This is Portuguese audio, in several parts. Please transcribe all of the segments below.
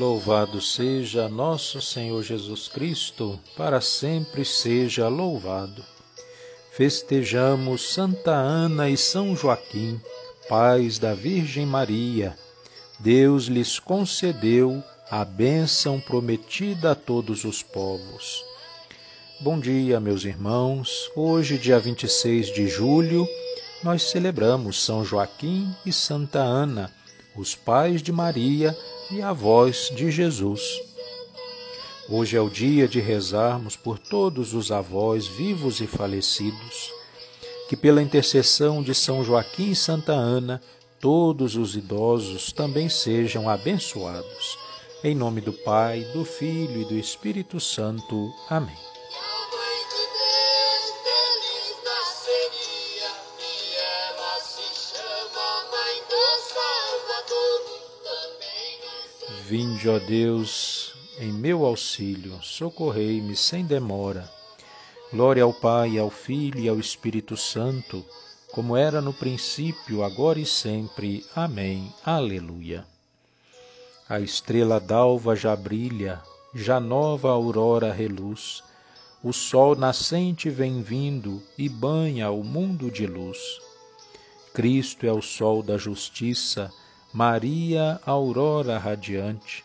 Louvado seja nosso Senhor Jesus Cristo, para sempre seja louvado. Festejamos Santa Ana e São Joaquim, pais da Virgem Maria. Deus lhes concedeu a bênção prometida a todos os povos. Bom dia, meus irmãos. Hoje, dia 26 de julho, nós celebramos São Joaquim e Santa Ana, os pais de Maria e avós de Jesus. Hoje é o dia de rezarmos por todos os avós vivos e falecidos, que pela intercessão de São Joaquim e Santa Ana, todos os idosos também sejam abençoados. Em nome do Pai, do Filho e do Espírito Santo. Amém. Vinde, ó Deus, em meu auxílio, socorrei-me sem demora. Glória ao Pai, ao Filho e ao Espírito Santo, como era no princípio, agora e sempre. Amém. Aleluia. A estrela d'alva já brilha, já nova aurora reluz. O sol nascente vem vindo e banha o mundo de luz. Cristo é o sol da justiça, Maria, aurora radiante,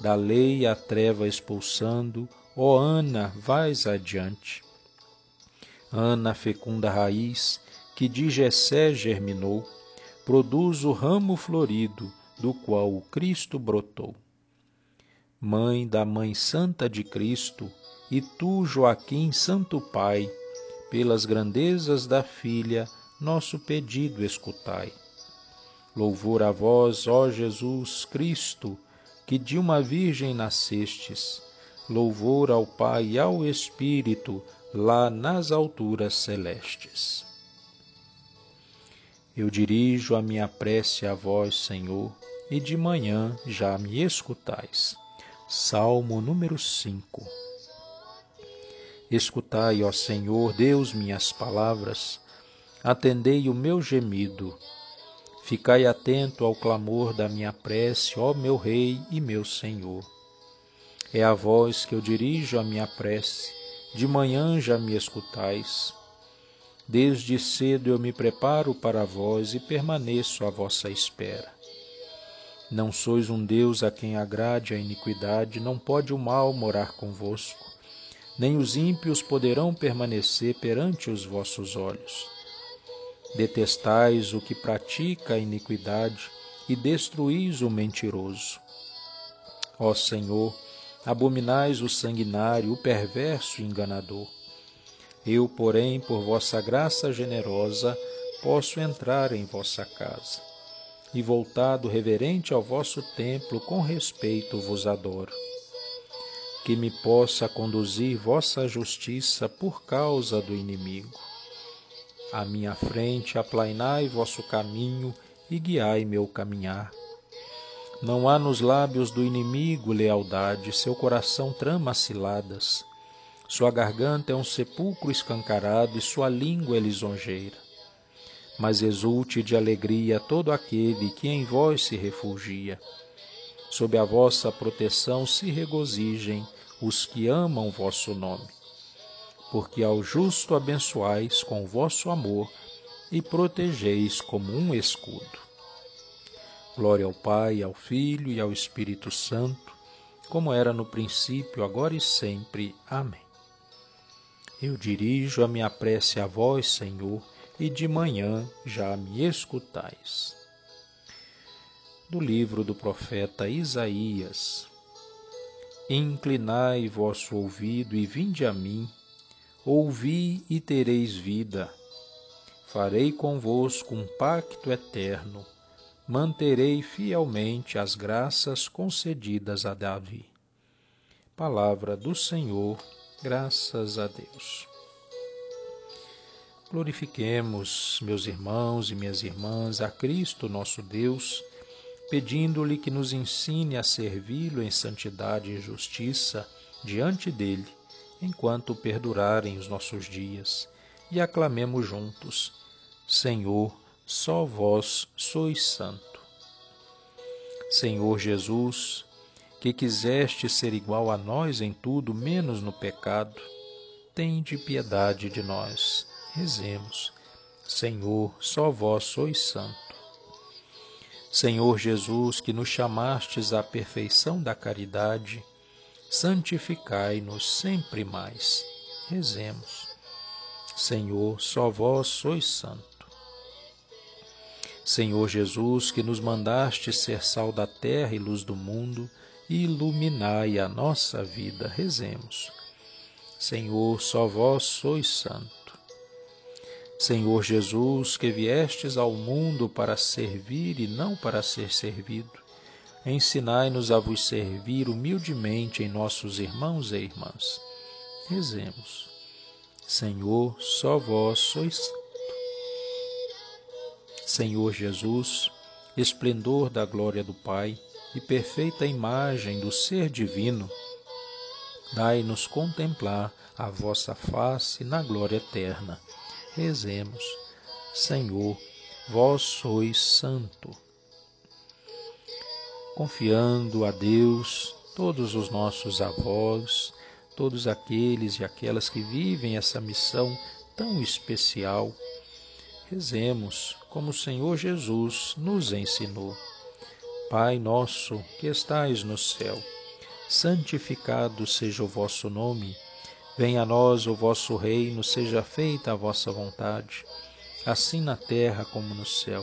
da lei a treva expulsando, ó Ana, vais adiante. Ana, fecunda raiz, que de Jessé germinou, produz o ramo florido, do qual o Cristo brotou. Mãe da Mãe Santa de Cristo, e tu, Joaquim, Santo Pai, pelas grandezas da filha, nosso pedido escutai. Louvor a vós, ó Jesus Cristo, que de uma virgem nascestes. Louvor ao Pai e ao Espírito, lá nas alturas celestes. Eu dirijo a minha prece a vós, Senhor, e de manhã já me escutais. Salmo número 5 Escutai, ó Senhor, Deus, minhas palavras, atendei o meu gemido Ficai atento ao clamor da minha prece, ó meu Rei e meu Senhor. É a vós que eu dirijo a minha prece, de manhã já me escutais. Desde cedo eu me preparo para vós e permaneço à vossa espera. Não sois um Deus a quem agrade a iniquidade, não pode o mal morar convosco, nem os ímpios poderão permanecer perante os vossos olhos. Detestais o que pratica a iniquidade e destruís o mentiroso. Ó Senhor, abominais o sanguinário, o perverso e enganador. Eu, porém, por vossa graça generosa, posso entrar em vossa casa. E voltado reverente ao vosso templo, com respeito vos adoro. Que me possa conduzir vossa justiça por causa do inimigo à minha frente, aplainai vosso caminho e guiai meu caminhar. Não há nos lábios do inimigo lealdade, seu coração trama ciladas. Sua garganta é um sepulcro escancarado e sua língua é lisonjeira. Mas exulte de alegria todo aquele que em vós se refugia. Sob a vossa proteção se regozijem os que amam vosso nome porque ao justo abençoais com vosso amor e protegeis como um escudo. Glória ao Pai, ao Filho e ao Espírito Santo, como era no princípio, agora e sempre. Amém. Eu dirijo a minha prece a vós, Senhor, e de manhã já me escutais. Do livro do profeta Isaías. Inclinai vosso ouvido e vinde a mim, Ouvi e tereis vida. Farei convosco um pacto eterno, manterei fielmente as graças concedidas a Davi. Palavra do Senhor, graças a Deus. Glorifiquemos, meus irmãos e minhas irmãs, a Cristo nosso Deus, pedindo-lhe que nos ensine a servi-lo em santidade e justiça diante dele enquanto perdurarem os nossos dias, e aclamemos juntos: Senhor, só vós sois santo. Senhor Jesus, que quiseste ser igual a nós em tudo, menos no pecado, tende piedade de nós. Rezemos. Senhor, só vós sois santo. Senhor Jesus, que nos chamastes à perfeição da caridade, santificai-nos sempre mais. Rezemos. Senhor, só vós sois santo. Senhor Jesus, que nos mandaste ser sal da terra e luz do mundo, iluminai a nossa vida. Rezemos. Senhor, só vós sois santo. Senhor Jesus, que viestes ao mundo para servir e não para ser servido, ensinai-nos a vos servir humildemente em nossos irmãos e irmãs. Rezemos. Senhor, só vós sois santo. Senhor Jesus, esplendor da glória do Pai e perfeita imagem do Ser Divino, dai-nos contemplar a vossa face na glória eterna. Rezemos. Senhor, vós sois santo. Confiando a Deus todos os nossos avós, todos aqueles e aquelas que vivem essa missão tão especial, rezemos como o Senhor Jesus nos ensinou. Pai nosso que estais no céu, santificado seja o vosso nome. Venha a nós o vosso reino, seja feita a vossa vontade, assim na terra como no céu.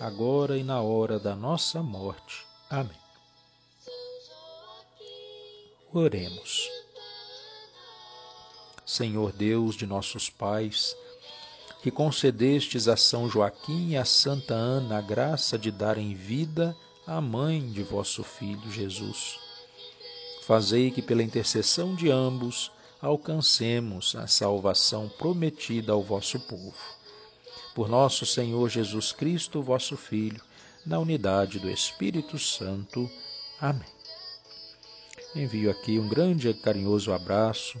agora e na hora da nossa morte. Amém. Oremos. Senhor Deus de nossos pais, que concedestes a São Joaquim e a Santa Ana a graça de darem vida à mãe de vosso Filho Jesus. Fazei que, pela intercessão de ambos, alcancemos a salvação prometida ao vosso povo. Por nosso Senhor Jesus Cristo, vosso Filho, na unidade do Espírito Santo. Amém. Envio aqui um grande e carinhoso abraço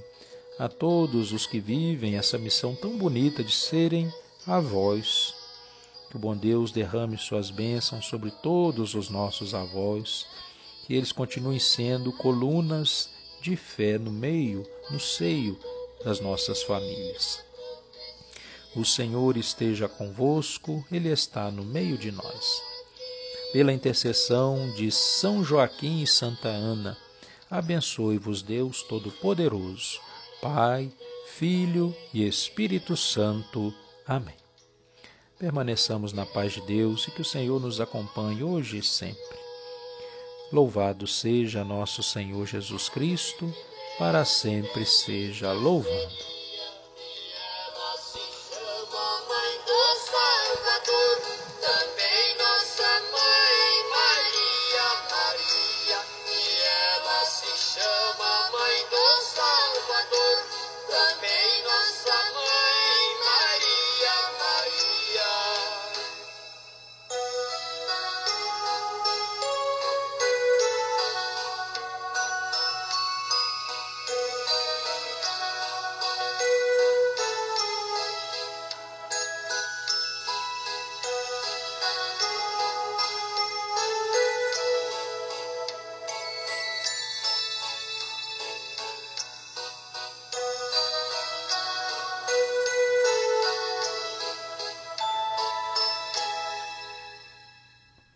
a todos os que vivem essa missão tão bonita de serem avós. Que o bom Deus derrame suas bênçãos sobre todos os nossos avós, que eles continuem sendo colunas de fé no meio, no seio das nossas famílias. O Senhor esteja convosco, Ele está no meio de nós. Pela intercessão de São Joaquim e Santa Ana, abençoe-vos Deus Todo-Poderoso. Pai, Filho e Espírito Santo. Amém. Permaneçamos na paz de Deus e que o Senhor nos acompanhe hoje e sempre. Louvado seja nosso Senhor Jesus Cristo, para sempre seja louvado.